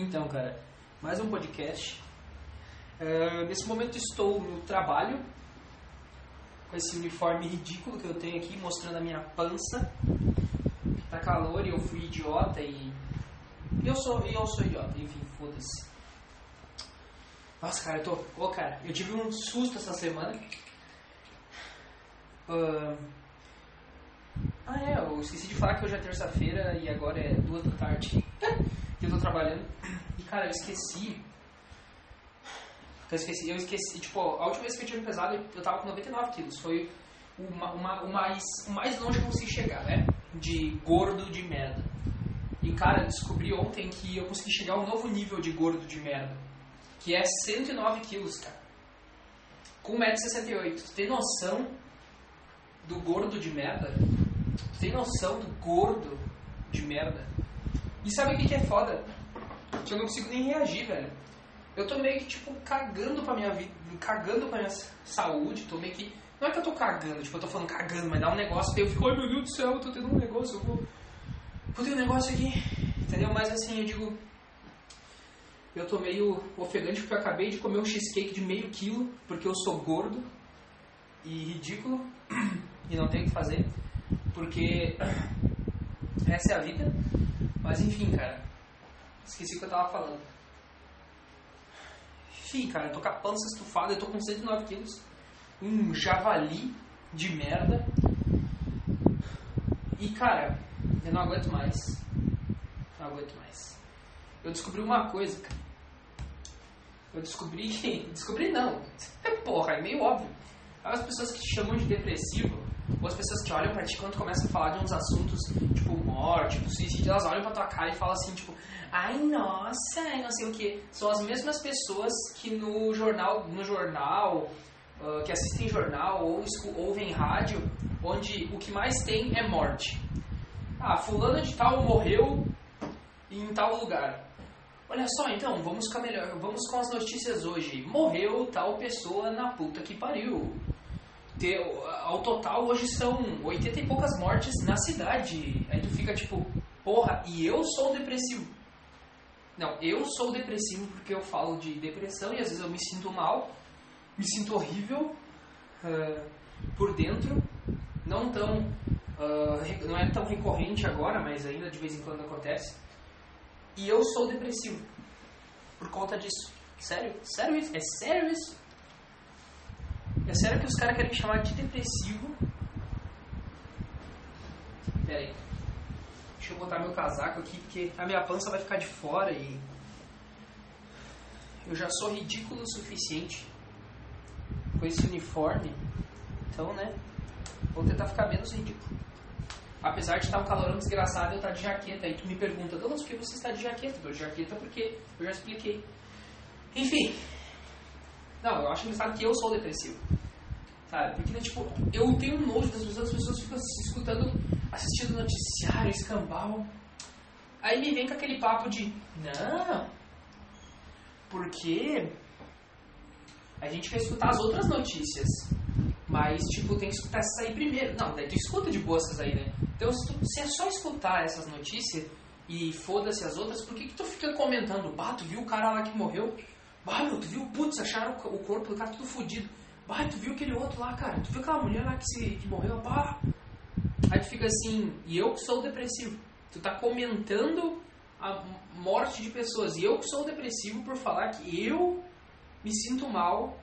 Então, cara, mais um podcast. Uh, nesse momento estou no trabalho, com esse uniforme ridículo que eu tenho aqui, mostrando a minha pança. Tá calor e eu fui idiota e. Eu sou, eu sou idiota, enfim, foda-se. Nossa, cara, eu tô. Ô, cara, eu tive um susto essa semana. Uh... Ah, é, eu esqueci de falar que hoje é terça-feira e agora é duas da tarde. que eu tô trabalhando. Cara, eu esqueci. Eu esqueci, eu esqueci, tipo, a última vez que eu tinha pesado, eu tava com 99 quilos. Foi uma, o, mais, o mais longe que eu consegui chegar, né? De gordo de merda. E, cara, descobri ontem que eu consegui chegar a um novo nível de gordo de merda. Que é 109 quilos, cara. Com 1,68m. Tu tem noção do gordo de merda? Tu tem noção do gordo de merda? E sabe o que, que é foda? Que eu não consigo nem reagir, velho. Eu tô meio que, tipo, cagando pra minha vida, cagando pra minha saúde, tô meio que. Não é que eu tô cagando, tipo, eu tô falando cagando, mas dá um negócio, daí eu fico, ai meu Deus do céu, eu tô tendo um negócio, eu vou. Vou ter um negócio aqui, entendeu? Mas assim, eu digo. Eu tô meio ofegante porque eu acabei de comer um cheesecake de meio quilo, porque eu sou gordo e ridículo, e não tenho o que fazer, porque essa é a vida. Mas enfim, cara. Esqueci o que eu tava falando. Enfim, cara, eu tô a pança estufada, eu tô com 109 quilos. Um javali de merda. E, cara, eu não aguento mais. Não aguento mais. Eu descobri uma coisa, cara. Eu descobri que. Descobri não. Porra, é meio óbvio. As pessoas que te chamam de depressivo ou as pessoas que olham pra ti quando começa a falar de uns assuntos, tipo morte, tipo suicídio, elas olham pra tua cara e falam assim, tipo, ai nossa, não sei o que. São as mesmas pessoas que no jornal, no jornal, uh, que assistem jornal ou ouvem rádio, onde o que mais tem é morte. Ah, fulano de tal morreu em tal lugar. Olha só, então, vamos com, melhor, vamos com as notícias hoje. Morreu tal pessoa na puta que pariu ter, ao total hoje são 80 e poucas mortes na cidade. Aí tu fica tipo, porra, e eu sou depressivo. Não, eu sou depressivo porque eu falo de depressão e às vezes eu me sinto mal, me sinto horrível uh, por dentro. Não tão. Uh, não é tão recorrente agora, mas ainda de vez em quando acontece. E eu sou depressivo por conta disso. Sério? Sério isso? É sério isso? É sério que os caras querem me chamar de depressivo? Pera aí. Deixa eu botar meu casaco aqui, porque a minha pança vai ficar de fora e... Eu já sou ridículo o suficiente com esse uniforme. Então, né? Vou tentar ficar menos ridículo. Apesar de estar um calorão desgraçado, eu estar de jaqueta. Aí tu me pergunta, Douglas, por que você está de jaqueta? Estou de jaqueta porque eu já expliquei. Enfim. Não, eu acho engraçado que eu sou depressivo. Sabe? Porque, né, tipo, eu tenho nojo das pessoas, as pessoas ficam escutando, assistindo noticiário, escambau. Aí me vem com aquele papo de, não, porque a gente quer escutar as outras notícias. Mas, tipo, tem que escutar essas aí primeiro. Não, daí tu escuta de boa essas aí, né? Então, se, tu, se é só escutar essas notícias e foda-se as outras, por que, que tu fica comentando? Bah, tu viu o cara lá que morreu? Bah, meu, tu viu? Putz, acharam o corpo do cara tudo fodido. Bah, tu viu aquele outro lá, cara? Tu viu aquela mulher lá que, se, que morreu? Bah. Aí tu fica assim, e eu que sou depressivo. Tu tá comentando a morte de pessoas. E eu que sou depressivo por falar que eu me sinto mal.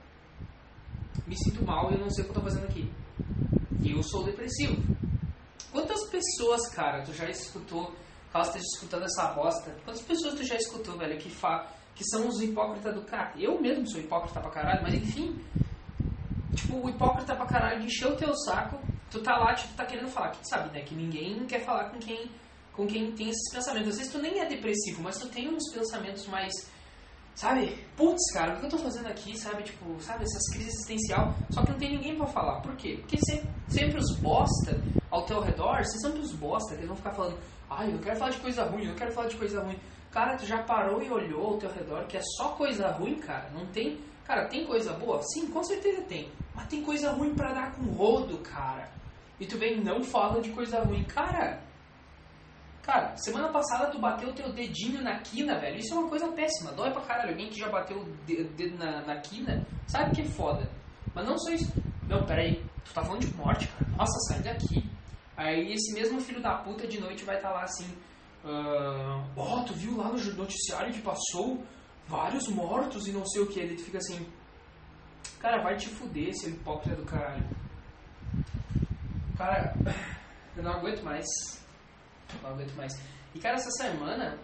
Me sinto mal e eu não sei o que eu tô fazendo aqui. E eu sou depressivo. Quantas pessoas, cara, tu já escutou, caso esteja escutando essa bosta, quantas pessoas tu já escutou, velho, que, fa que são os hipócritas do cara? Eu mesmo sou hipócrita pra caralho, mas enfim, tipo, hipócrita pra caralho de encher o teu saco, tu tá lá, tipo, tá querendo falar, que tu sabe, né? Que ninguém quer falar com quem, com quem tem esses pensamentos. Às vezes tu nem é depressivo, mas tu tem uns pensamentos mais, sabe? Putz, cara, o que eu tô fazendo aqui, sabe? Tipo, sabe, essas crises existencial, só que não tem ninguém pra falar. Por quê? Porque sempre, sempre os bosta ao teu redor, são sempre os bosta, que vão ficar falando, ai, eu quero falar de coisa ruim, eu quero falar de coisa ruim. Cara, tu já parou e olhou ao teu redor que é só coisa ruim, cara? Não tem Cara, tem coisa boa? Sim, com certeza tem. Mas tem coisa ruim para dar com rodo, cara. E tu vem não fala de coisa ruim. Cara, Cara, semana passada tu bateu teu dedinho na quina, velho. Isso é uma coisa péssima. Dói pra caralho. Alguém que já bateu o dedo na, na quina sabe que é foda. Mas não só isso. Não, peraí. Tu tá falando de morte, cara. Nossa, sai daqui. Aí esse mesmo filho da puta de noite vai estar tá lá assim. Uh, oh, tu viu lá no noticiário que passou vários mortos e não sei o que. Ele fica assim. Cara, vai te fuder, seu hipócrita do caralho. Cara, eu não aguento mais. Não aguento mais. E cara, essa semana,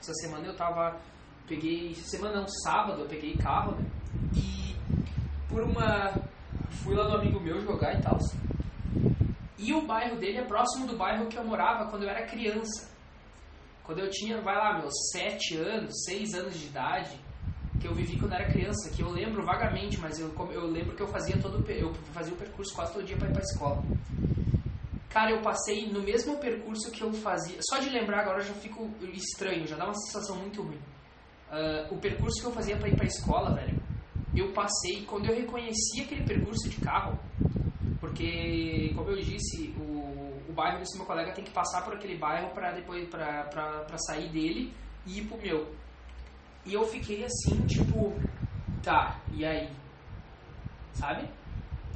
essa semana eu tava. Peguei. Semana não, sábado, eu peguei carro, né? E por uma. Fui lá no amigo meu jogar e tal. E o bairro dele é próximo do bairro que eu morava quando eu era criança. Quando eu tinha, vai lá, meus 7 anos, 6 anos de idade, que eu vivi quando era criança, que eu lembro vagamente, mas eu, eu lembro que eu fazia todo eu fazia o percurso quase todo dia para ir para escola. Cara, eu passei no mesmo percurso que eu fazia. Só de lembrar agora já fico estranho, já dá uma sensação muito ruim. Uh, o percurso que eu fazia para ir para escola, velho, eu passei quando eu reconheci aquele percurso de carro, porque, como eu disse, o, o bairro desse meu colega tem que passar por aquele bairro para depois para sair dele e ir pro meu. E eu fiquei assim, tipo, tá, e aí? Sabe?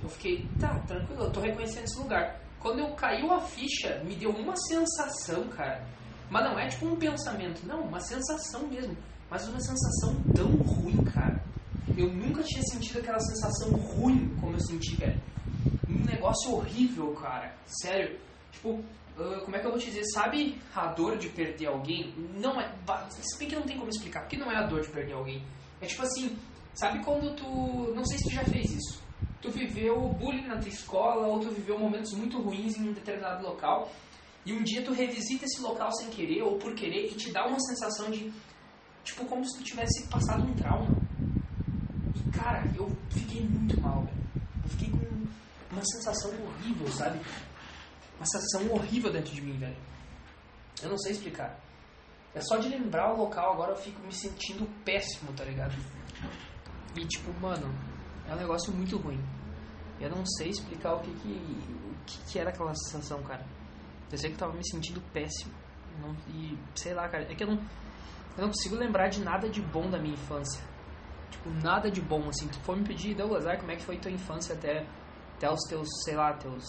Eu fiquei, tá, tranquilo, eu tô reconhecendo esse lugar. Quando eu caiu a ficha, me deu uma sensação, cara. Mas não é tipo um pensamento, não, uma sensação mesmo. Mas uma sensação tão ruim, cara. Eu nunca tinha sentido aquela sensação ruim como eu senti, velho. Um negócio horrível, cara. Sério. Tipo, Uh, como é que eu vou te dizer? Sabe a dor de perder alguém? Não é. Se bem que não tem como explicar, porque não é a dor de perder alguém. É tipo assim, sabe quando tu. Não sei se tu já fez isso. Tu viveu bullying na tua escola, ou tu viveu momentos muito ruins em um determinado local, e um dia tu revisita esse local sem querer ou por querer e te dá uma sensação de. Tipo, como se tu tivesse passado um trauma. E cara, eu fiquei muito mal, velho. Eu fiquei com uma sensação horrível, sabe? Uma sensação horrível dentro de mim, velho. Eu não sei explicar. É só de lembrar o local agora eu fico me sentindo péssimo, tá ligado? E tipo, mano, é um negócio muito ruim. Eu não sei explicar o que que, o que, que era aquela sensação, cara. Eu sei que eu tava me sentindo péssimo. Não, e sei lá, cara, é que eu não, eu não consigo lembrar de nada de bom da minha infância. Tipo, nada de bom, assim. Tu for me pedir, Douglas, como é que foi tua infância até, até os teus, sei lá, teus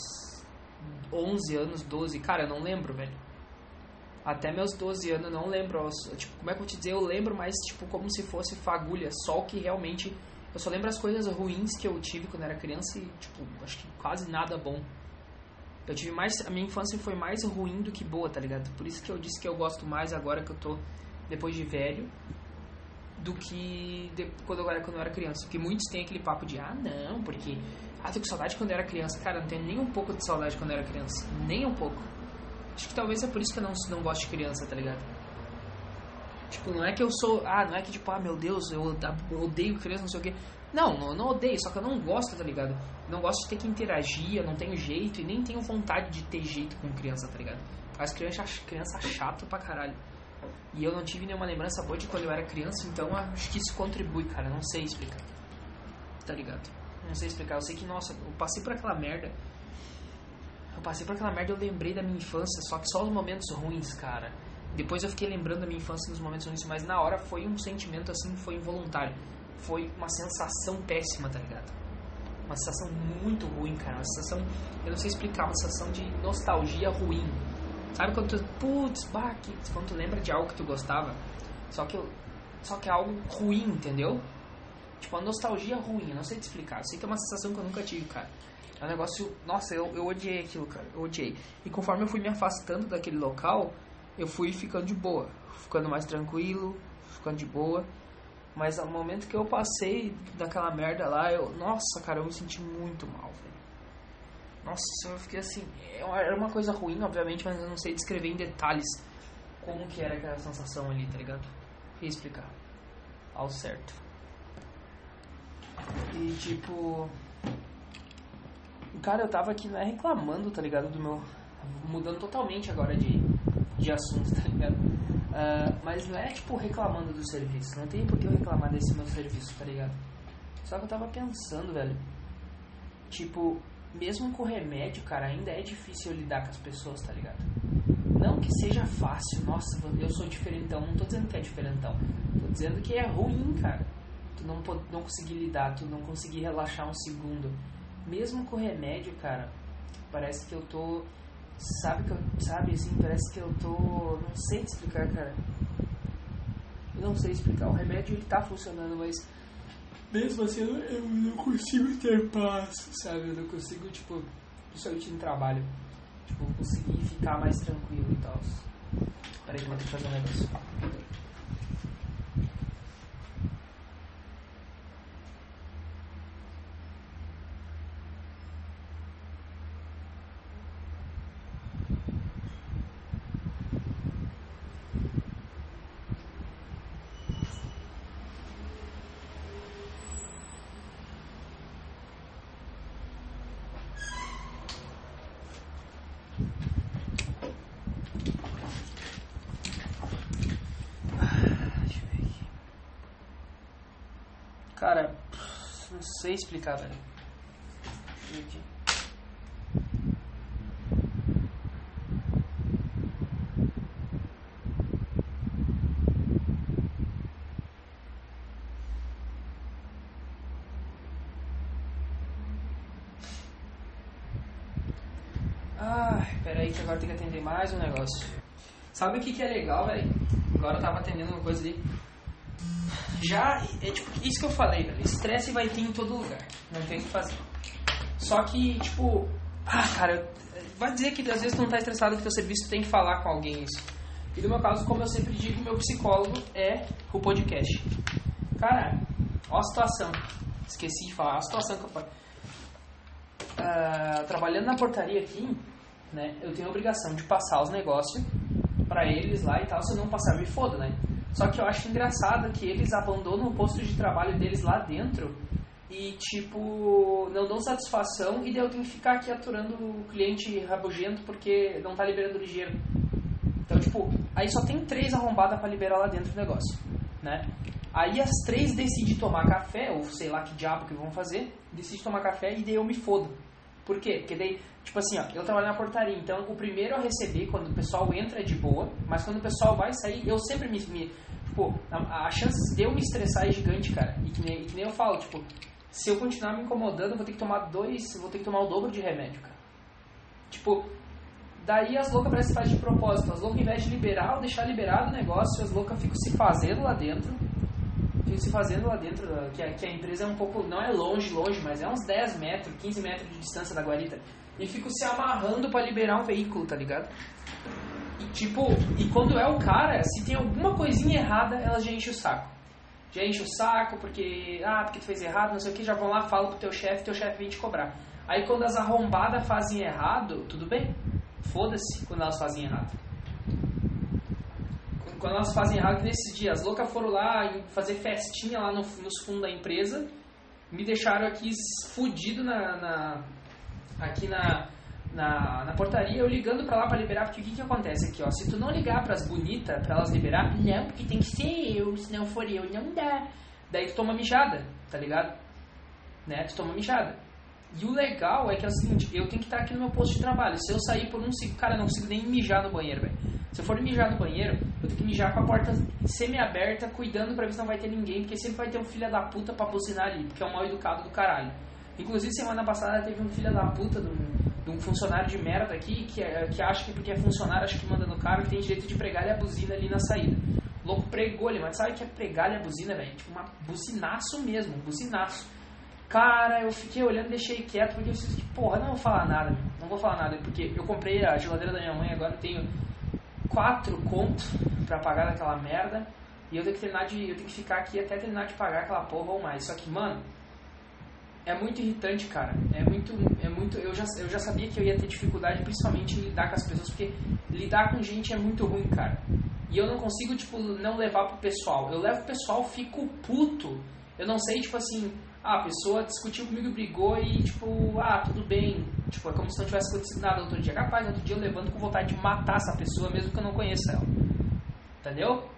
11 anos, 12, cara, eu não lembro, velho. Até meus 12 anos eu não lembro, tipo, como é que eu vou te dizer, eu lembro mais, tipo, como se fosse fagulha, só o que realmente, eu só lembro as coisas ruins que eu tive quando era criança e, tipo, acho que quase nada bom. Eu tive mais, a minha infância foi mais ruim do que boa, tá ligado? Por isso que eu disse que eu gosto mais agora que eu tô, depois de velho, do que de, quando, era, quando eu era criança. Porque muitos têm aquele papo de, ah, não, porque ah, tô com saudade quando eu era criança. Cara, não tenho nem um pouco de saudade quando eu era criança. Nem um pouco. Acho que talvez é por isso que eu não, não gosto de criança, tá ligado? Tipo, não é que eu sou. Ah, não é que tipo, ah, meu Deus, eu, odeio criança, não sei o quê. Não, não, não odeio, só que eu não gosto, tá ligado? Não gosto de ter que interagir, eu não tenho jeito e nem tenho vontade de ter jeito com criança, tá ligado? As crianças criança chato pra caralho. E eu não tive nenhuma lembrança boa de quando eu era criança, então acho que isso contribui, cara. Não sei explicar. Tá ligado? Não sei explicar. Eu sei que, nossa, eu passei por aquela merda. Eu passei por aquela merda eu lembrei da minha infância, só que só os momentos ruins, cara. Depois eu fiquei lembrando da minha infância nos momentos ruins, mas na hora foi um sentimento assim, foi involuntário. Foi uma sensação péssima, tá ligado? Uma sensação muito ruim, cara. Uma sensação, eu não sei explicar, uma sensação de nostalgia ruim. Sabe quando tu, putz, bah, quando tu lembra de algo que tu gostava, só que, só que é algo ruim, entendeu? Tipo, uma nostalgia ruim, não sei te explicar. Eu sei que é uma sensação que eu nunca tive, cara. É um negócio. Nossa, eu, eu odiei aquilo, cara. Eu odiei. E conforme eu fui me afastando daquele local, eu fui ficando de boa. Ficando mais tranquilo, ficando de boa. Mas ao momento que eu passei daquela merda lá, eu. Nossa, cara, eu me senti muito mal, velho. Nossa, eu fiquei assim. É era uma coisa ruim, obviamente, mas eu não sei descrever em detalhes como que era aquela sensação ali, tá ligado? Vou explicar. Ao certo. E tipo. Cara, eu tava aqui né, reclamando, tá ligado? Do meu. Mudando totalmente agora de, de assunto, tá ligado? Uh, mas não é tipo reclamando do serviço. Não tem por que eu reclamar desse meu serviço, tá ligado? Só que eu tava pensando, velho. Tipo, mesmo com remédio, cara, ainda é difícil lidar com as pessoas, tá ligado? Não que seja fácil, nossa, eu sou diferentão. Não tô dizendo que é diferentão. Tô dizendo que é ruim, cara. Tu não, não conseguir lidar, tu não conseguir relaxar um segundo. Mesmo com remédio, cara, parece que eu tô. Sabe que eu. Sabe assim, parece que eu tô. Não sei te explicar, cara. Eu não sei explicar. O remédio ele tá funcionando, mas mesmo assim eu, eu não consigo ter paz, sabe? Eu não consigo, tipo, principalmente no trabalho, tipo, conseguir ficar mais tranquilo e tal. Peraí vou ter que fazer um negócio. Cara, não sei explicar, velho. Ah, peraí que agora tem que atender mais um negócio. Sabe o que, que é legal, velho? Agora eu tava atendendo uma coisa ali já é tipo isso que eu falei, velho. Estresse vai ter em todo lugar. Não tem o que fazer. Só que, tipo, ah, cara, vai dizer que às vezes tu não tá estressado que teu serviço tem que falar com alguém isso. E no meu caso, como eu sempre digo, meu psicólogo é o podcast. Cara, ó a situação. Esqueci de falar, a situação que eu uh, Trabalhando na portaria aqui, né, eu tenho a obrigação de passar os negócios para eles lá e tal. Se eu não passar, me foda, né? Só que eu acho engraçado que eles abandonam o posto de trabalho deles lá dentro e, tipo, não dão satisfação e daí eu tenho que ficar aqui aturando o cliente rabugento porque não tá liberando ligeiro. Então, tipo, aí só tem três arrombadas para liberar lá dentro do negócio, né? Aí as três decidem tomar café, ou sei lá que diabo que vão fazer, decidem tomar café e daí eu me fodo. Por quê? Porque daí, tipo assim, ó, eu trabalho na portaria, então o primeiro a receber quando o pessoal entra é de boa, mas quando o pessoal vai sair, eu sempre me. me tipo, a, a chance de eu me estressar é gigante, cara. E que, nem, e que nem eu falo, tipo, se eu continuar me incomodando, eu vou ter que tomar dois, vou ter que tomar o dobro de remédio, cara. Tipo, daí as loucas parecem que fazem de propósito. As loucas, ao invés de liberar ou deixar liberado o negócio, as loucas ficam se fazendo lá dentro se fazendo lá dentro, que a, que a empresa é um pouco, não é longe, longe, mas é uns 10 metros, 15 metros de distância da guarita. E fico se amarrando para liberar um veículo, tá ligado? E tipo, e quando é o cara, se tem alguma coisinha errada, ela já enche o saco. Já enche o saco porque, ah, porque tu fez errado, não sei o que, já vão lá, falam pro teu chefe, teu chefe vem te cobrar. Aí quando as arrombadas fazem errado, tudo bem. Foda-se quando elas fazem errado quando elas fazem errado, nesses dias, as loucas foram lá fazer festinha lá no, nos fundos da empresa, me deixaram aqui fudido na, na aqui na, na, na, portaria, eu ligando pra lá pra liberar, porque o que que acontece aqui, ó, se tu não ligar pras bonitas pra elas liberar, não, porque tem que ser eu, se não for eu, não dá. Daí tu toma mijada, tá ligado? Né, tu toma mijada. E o legal é que é o seguinte, eu tenho que estar aqui no meu posto de trabalho. Se eu sair por um segundo, cara, eu não consigo nem mijar no banheiro, velho. Se eu for mijar no banheiro, eu tenho que mijar com a porta semi-aberta, cuidando pra ver se não vai ter ninguém, porque sempre vai ter um filho da puta pra buzinar ali, porque é um mal educado do caralho. Inclusive, semana passada teve um filho da puta de um, de um funcionário de merda aqui, que, é, que acha que porque é funcionário, acha que manda no carro, que tem direito de pregar a buzina ali na saída. O louco pregou ali, mas sabe o que é pregar a buzina, velho? Tipo, uma buzinaço mesmo, um buzinaço. Cara, eu fiquei olhando e deixei quieto, porque eu disse porra, não vou falar nada, não vou falar nada, porque eu comprei a geladeira da minha mãe, agora tenho quatro contos para pagar daquela merda, e eu tenho que terminar de, eu tenho que ficar aqui até terminar de pagar aquela porra ou mais. Só que, mano, é muito irritante, cara. É muito, é muito. Eu já, eu já sabia que eu ia ter dificuldade, principalmente em lidar com as pessoas, porque lidar com gente é muito ruim, cara. E eu não consigo, tipo, não levar pro pessoal. Eu levo pro pessoal, fico puto. Eu não sei, tipo assim, ah, a pessoa discutiu comigo, brigou e tipo, ah, tudo bem. Tipo, é como se não tivesse acontecido nada outro dia. Capaz, outro dia eu levanto com vontade de matar essa pessoa, mesmo que eu não conheça ela. Entendeu?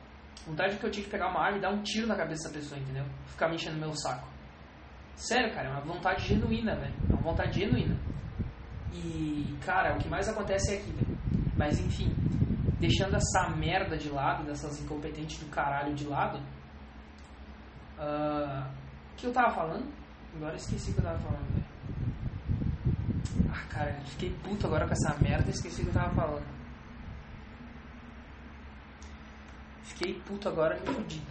Vontade que eu tinha que pegar uma arma e dar um tiro na cabeça dessa pessoa, entendeu? Ficar me enchendo meu saco. Sério, cara, é uma vontade genuína, velho. É uma vontade genuína. E, cara, o que mais acontece é aqui, velho. Mas enfim. deixando essa merda de lado, dessas incompetentes do caralho de lado. Uh, que eu tava falando? Agora esqueci o que eu tava falando, velho. Ah, cara, fiquei puto agora com essa merda esqueci o que eu tava falando. Fiquei puto agora e me fudi.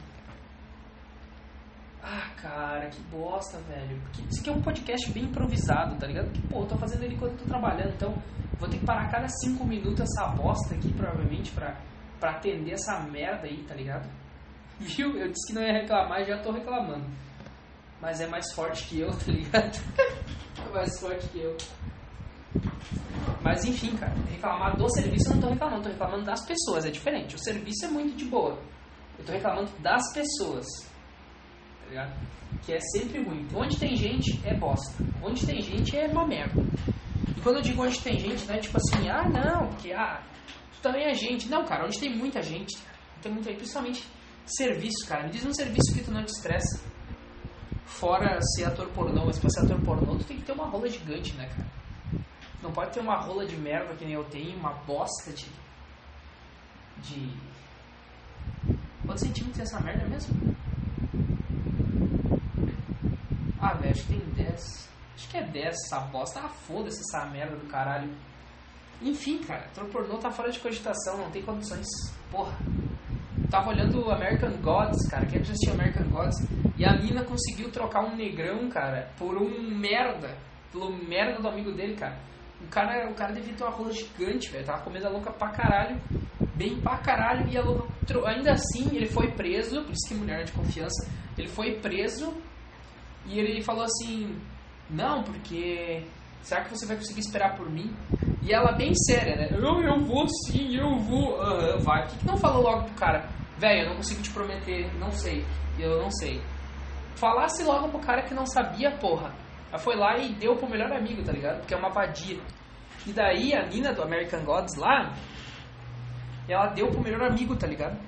Ah, cara, que bosta, velho. Porque isso aqui é um podcast bem improvisado, tá ligado? Porque, pô, eu tô fazendo ele enquanto eu tô trabalhando, então vou ter que parar cada cinco minutos essa bosta aqui, provavelmente, pra, pra atender essa merda aí, tá ligado? Viu? Eu disse que não ia reclamar e já tô reclamando. Mas é mais forte que eu, tá ligado? é mais forte que eu. Mas enfim, cara, reclamar do serviço eu não tô reclamando, tô reclamando das pessoas, é diferente. O serviço é muito de boa. Eu tô reclamando das pessoas ligado? Que é sempre ruim. Onde tem gente é bosta. Onde tem gente é uma merda. E quando eu digo onde tem gente, não é tipo assim, ah não, porque ah, tu também é gente. Não, cara, onde tem muita gente, tem muita principalmente serviço, cara. Me diz um serviço que tu não te estressa. Fora ser ator pornô, mas pra ser ator pornô, tu tem que ter uma rola gigante, né, cara? Não pode ter uma rola de merda que nem eu tenho, uma bosta de. de. Quantos centímetros é essa merda mesmo? Ah, velho, acho que tem 10. Acho que é 10 essa bosta. Ah, foda-se essa merda do caralho. Enfim, cara, ator pornô tá fora de cogitação, não tem condições. Porra. Tava olhando American Gods, cara. Quem já assistiu American Gods? E a mina conseguiu trocar um negrão, cara, por um merda. Pelo merda do amigo dele, cara. O cara, o cara devia ter uma rola gigante, velho. Tava comendo a louca pra caralho. Bem pra caralho. E a louca. Ainda assim, ele foi preso. Por isso que mulher é de confiança. Ele foi preso e ele falou assim: Não, porque. Será que você vai conseguir esperar por mim? E ela, bem séria, né? Eu, eu vou sim, eu vou. Vai. Por que, que não falou logo pro cara? Velho, eu não consigo te prometer, não sei. Eu não sei. Falasse logo pro cara que não sabia, porra. Ela foi lá e deu pro melhor amigo, tá ligado? Porque é uma vadia. E daí a mina do American Gods lá, ela deu pro melhor amigo, tá ligado?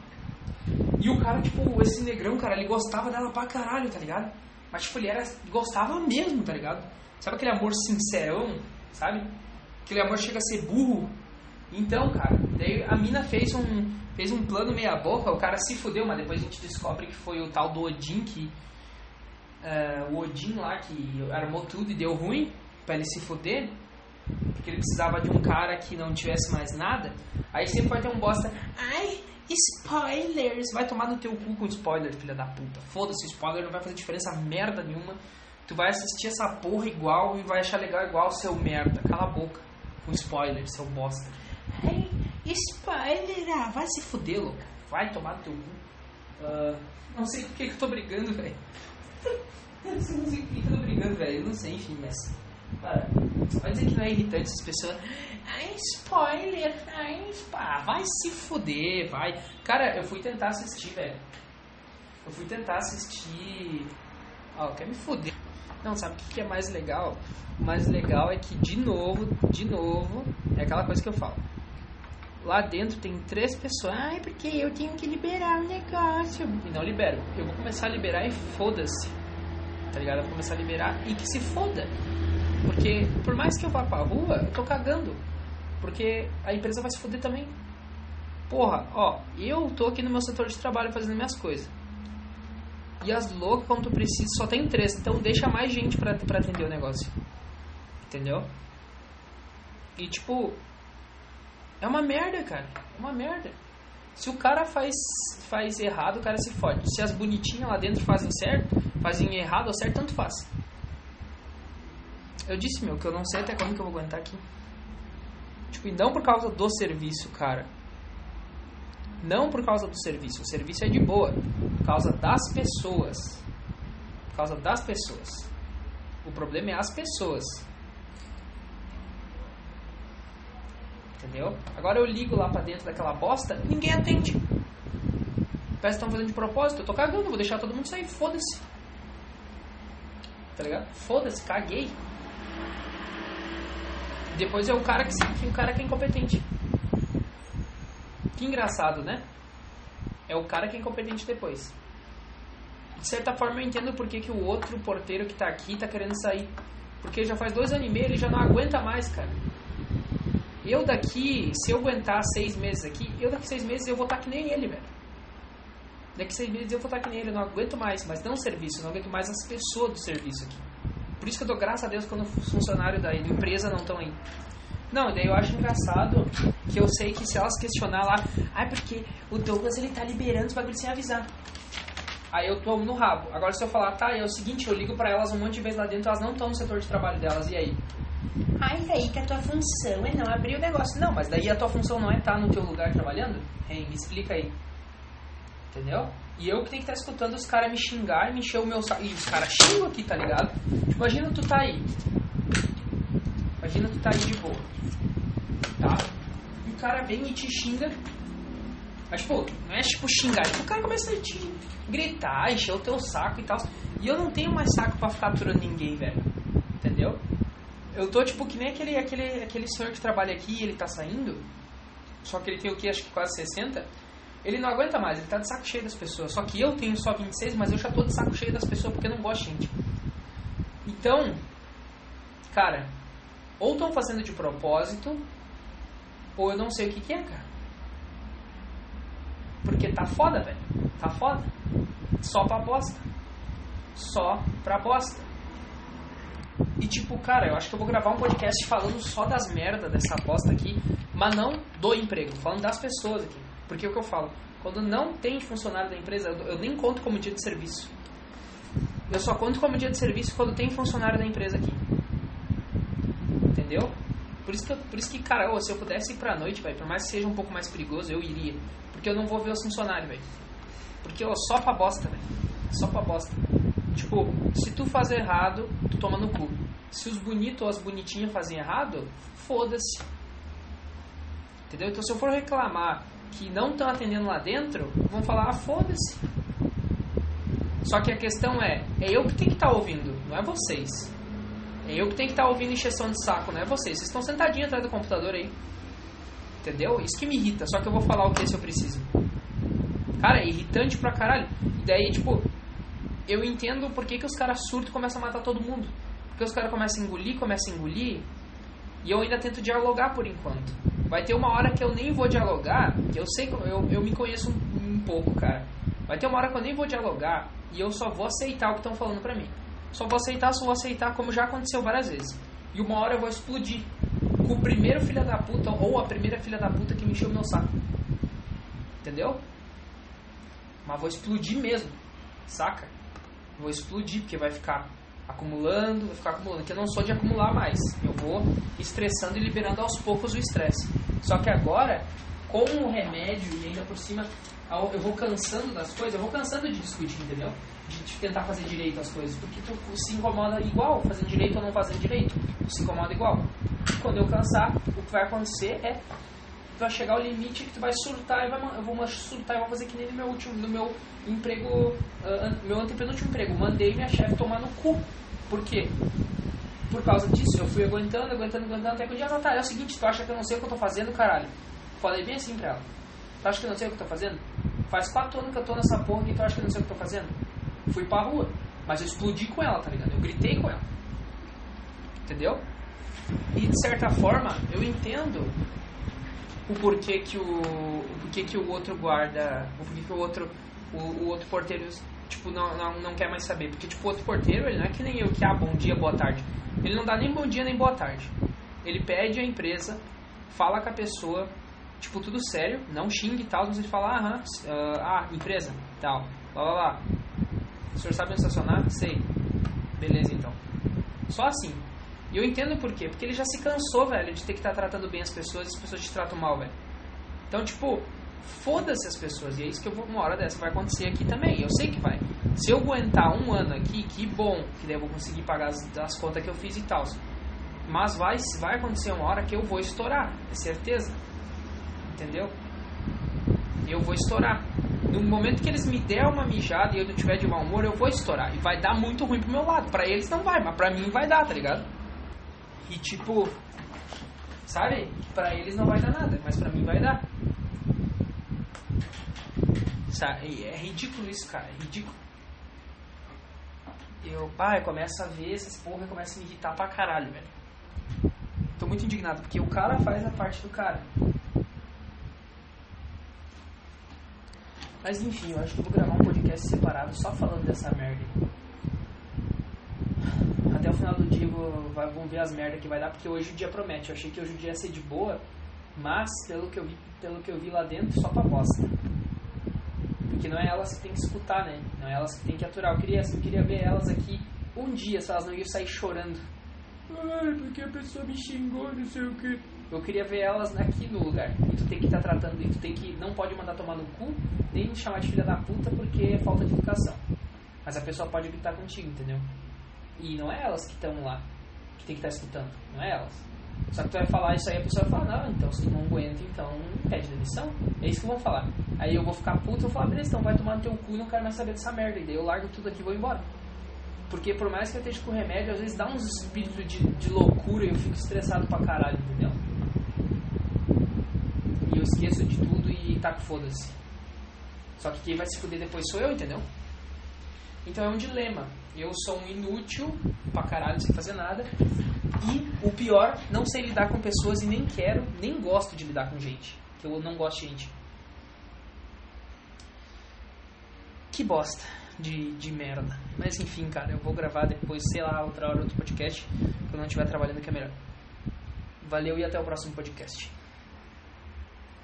E o cara, tipo, esse negrão, cara, ele gostava dela pra caralho, tá ligado? Mas, tipo, ele era, gostava mesmo, tá ligado? Sabe aquele amor sincerão, sabe? Aquele amor chega a ser burro. Então, cara, daí a mina fez um, fez um plano meia boca, o cara se fudeu, mas depois a gente descobre que foi o tal do Odin que... Uh, o Odin lá que armou tudo e deu ruim para ele se fuder, porque ele precisava de um cara que não tivesse mais nada. Aí sempre vai ter um bosta. Ai, Spoilers! Vai tomar no teu cu com spoiler, filha da puta. Foda-se, spoiler não vai fazer diferença merda nenhuma. Tu vai assistir essa porra igual e vai achar legal igual, seu merda. Cala a boca. Com spoiler, seu bosta. Spoiler! Ah, vai se fuder, louca. Vai tomar no teu cu. Uh, não sei por que, eu tô brigando, velho. não sei por que eu tô brigando, velho. Não sei, enfim, mas. Cara, vai dizer que não é irritante essas pessoas. Ai, spoiler! Ai, pá, vai se fuder, vai. Cara, eu fui tentar assistir, velho. Eu fui tentar assistir. Ó, oh, quer me fuder. Não, sabe o que, que é mais legal? O mais legal é que, de novo, de novo, é aquela coisa que eu falo. Lá dentro tem três pessoas. Ai, porque eu tenho que liberar o negócio. E não libero. Eu vou começar a liberar e foda-se. Tá ligado? Eu vou começar a liberar e que se foda. Porque por mais que eu vá pra rua, eu tô cagando. Porque a empresa vai se foder também. Porra, ó, eu tô aqui no meu setor de trabalho fazendo minhas coisas. E as loucas, como tu precisa, só tem três. Então deixa mais gente pra, pra atender o negócio. Entendeu? E tipo, é uma merda, cara. É uma merda. Se o cara faz, faz errado, o cara se fode. Se as bonitinhas lá dentro fazem certo, fazem errado ou certo, tanto faz. Eu disse, meu, que eu não sei até quando que eu vou aguentar aqui. Tipo, e não por causa do serviço, cara. Não por causa do serviço. O serviço é de boa. Por causa das pessoas. Por causa das pessoas. O problema é as pessoas. Entendeu? Agora eu ligo lá pra dentro daquela bosta, ninguém atende. Parece que estão fazendo de propósito. Eu tô cagando, vou deixar todo mundo sair. Foda-se. Tá ligado? Foda-se, caguei. Depois é o cara que, que o cara que é incompetente. Que engraçado, né? É o cara que é incompetente depois. De certa forma eu entendo porque que o outro porteiro que tá aqui tá querendo sair. Porque já faz dois anos e meio ele já não aguenta mais, cara. Eu daqui, se eu aguentar seis meses aqui, eu daqui seis meses eu vou estar que nem ele, velho. Daqui seis meses eu vou estar que nem ele, eu não aguento mais, mas não o serviço, eu não aguento mais as pessoas do serviço aqui. Por isso que eu dou graças a Deus quando os funcionários da empresa não estão aí. Não, daí eu acho engraçado que eu sei que se elas questionar lá, ah, porque o Douglas ele tá liberando os bagulhos sem avisar. Aí eu tomo no rabo. Agora se eu falar, tá, é o seguinte, eu ligo para elas um monte de vezes lá dentro, elas não estão no setor de trabalho delas, e aí? Ai, daí que a tua função é não abrir o negócio. Não, mas daí a tua função não é estar tá no teu lugar trabalhando? Hey, me explica aí. Entendeu? E eu que tenho que estar tá escutando os caras me xingar e me encher o meu saco. E os caras xingam aqui, tá ligado? Imagina tu tá aí. Imagina tu tá aí de boa. Tá? E o cara vem e te xinga. Mas, tipo, não é tipo xingar. Tipo, o cara começa a te gritar, encher o teu saco e tal. E eu não tenho mais saco pra ficar aturando ninguém, velho. Entendeu? Eu tô, tipo, que nem aquele, aquele, aquele senhor que trabalha aqui ele tá saindo. Só que ele tem o que? Acho que quase 60 ele não aguenta mais, ele tá de saco cheio das pessoas. Só que eu tenho só 26, mas eu já tô de saco cheio das pessoas porque eu não gosto de gente. Então, cara, ou estão fazendo de propósito, ou eu não sei o que, que é, cara. Porque tá foda, velho. Tá foda. Só pra bosta. Só pra bosta. E tipo, cara, eu acho que eu vou gravar um podcast falando só das merdas dessa bosta aqui, mas não do emprego, falando das pessoas aqui. Porque é o que eu falo, quando não tem funcionário da empresa, eu nem conto como dia de serviço. Eu só conto como dia de serviço quando tem funcionário da empresa aqui. Entendeu? Por isso que, por isso que cara, oh, se eu pudesse ir pra noite, velho, por mais que seja um pouco mais perigoso, eu iria. Porque eu não vou ver os funcionários, velho. Porque, oh, só pra bosta, velho. Só pra bosta. Tipo, se tu faz errado, tu toma no cu. Se os bonitos ou as bonitinhas fazem errado, foda-se. Entendeu? Então se eu for reclamar que não estão atendendo lá dentro vão falar, ah, foda-se. Só que a questão é, é eu que tenho que estar tá ouvindo, não é vocês. É eu que tenho que estar tá ouvindo encheção de saco, não é vocês. Vocês estão sentadinhos atrás do computador aí. Entendeu? Isso que me irrita. Só que eu vou falar o que se eu preciso. Cara, é irritante pra caralho. E daí, tipo, eu entendo por que, que os caras surtam e começam a matar todo mundo. Porque os caras começam a engolir, começam a engolir. E eu ainda tento dialogar por enquanto. Vai ter uma hora que eu nem vou dialogar, eu sei eu, eu me conheço um, um pouco, cara. Vai ter uma hora que eu nem vou dialogar e eu só vou aceitar o que estão falando pra mim. Só vou aceitar, só vou aceitar como já aconteceu várias vezes. E uma hora eu vou explodir com o primeiro filho da puta ou a primeira filha da puta que me encheu meu saco. Entendeu? Mas vou explodir mesmo, saca? Vou explodir porque vai ficar acumulando, vai ficar acumulando. Que eu não sou de acumular mais. Eu vou estressando e liberando aos poucos o estresse. Só que agora, com o remédio e ainda por cima, eu vou cansando das coisas, eu vou cansando de discutir, entendeu? De, tentar fazer direito as coisas. Porque tu se incomoda igual, fazendo direito ou não fazendo direito. Tu se incomoda igual. Quando eu cansar, o que vai acontecer é vai chegar o limite que tu vai surtar e vai, eu vou surtar e vou fazer que nem no meu último, no meu emprego, uh, meu antepenúltimo emprego. Mandei minha chefe tomar no cu. Por quê? Por causa disso, eu fui aguentando, aguentando, aguentando, até que um dia ela tá, é o seguinte, tu acha que eu não sei o que eu tô fazendo, caralho? Falei bem assim pra ela. Tu acha que eu não sei o que eu tô fazendo? Faz quatro anos que eu tô nessa porra e tu acha que eu não sei o que eu tô fazendo? Fui pra rua. Mas eu explodi com ela, tá ligado? Eu gritei com ela. Entendeu? E de certa forma, eu entendo o porquê que o, o porquê que o outro guarda, o porquê que o outro o, o outro porteiro tipo não, não, não quer mais saber, porque tipo o outro porteiro, ele não é que nem eu que ah, bom dia, boa tarde. Ele não dá nem bom dia nem boa tarde. Ele pede a empresa, fala com a pessoa, tipo tudo sério, não xingue e tal, mas ele fala, aham, uh, ah, empresa, tal, lá lá lá. O senhor sabe onde estacionar? Sei. Beleza então. Só assim. E eu entendo por quê. Porque ele já se cansou, velho, de ter que estar tá tratando bem as pessoas e as pessoas te tratam mal, velho. Então, tipo, foda-se as pessoas. E é isso que eu vou, uma hora dessa vai acontecer aqui também. Eu sei que vai. Se eu aguentar um ano aqui, que bom, que daí eu vou conseguir pagar as, as contas que eu fiz e tal. Mas vai, vai acontecer uma hora que eu vou estourar, é certeza. Entendeu? Eu vou estourar. No momento que eles me der uma mijada e eu não tiver de mau humor, eu vou estourar. E vai dar muito ruim pro meu lado. Pra eles não vai, mas pra mim vai dar, tá ligado? E tipo, sabe? Pra eles não vai dar nada, mas pra mim vai dar. Sabe? É ridículo isso, cara, é ridículo. Eu, pai, começo a ver essas porra começa a me irritar pra caralho, velho. Tô muito indignado, porque o cara faz a parte do cara. Mas enfim, eu acho que vou gravar um podcast separado só falando dessa merda. Até o final do dia vou, vamos ver as merdas que vai dar, porque hoje o dia promete. Eu achei que hoje o dia ia ser de boa, mas pelo que eu vi, pelo que eu vi lá dentro, só pra bosta. Porque não é elas que tem que escutar, né? Não é elas que tem que aturar. Eu queria, eu queria ver elas aqui um dia, se elas não iam sair chorando. Ai, porque a pessoa me xingou, não sei o que. Eu queria ver elas aqui no lugar. E tu tem que estar tá tratando, e tu tem que. Não pode mandar tomar no cu, nem chamar de filha da puta porque é falta de educação. Mas a pessoa pode gritar contigo, entendeu? E não é elas que estão lá, que tem que estar tá escutando. Não é elas. Só que tu vai falar isso aí, a pessoa vai falar, não, então se tu não aguenta, então pede demissão. É isso que vão falar. Aí eu vou ficar puto e vou falar, beleza, então vai tomar no teu cu não quero mais saber dessa merda. E daí eu largo tudo aqui e vou embora. Porque por mais que eu esteja com remédio, às vezes dá uns espíritos de, de loucura e eu fico estressado pra caralho, entendeu? E eu esqueço de tudo e taco foda-se. Só que quem vai se fuder depois sou eu, entendeu? Então é um dilema. Eu sou um inútil pra caralho, sem fazer nada. E o pior, não sei lidar com pessoas e nem quero, nem gosto de lidar com gente. Que eu não gosto de gente. Que bosta de, de merda. Mas enfim, cara, eu vou gravar depois, sei lá, outra hora, outro podcast. Quando eu não estiver trabalhando que é melhor. Valeu e até o próximo podcast.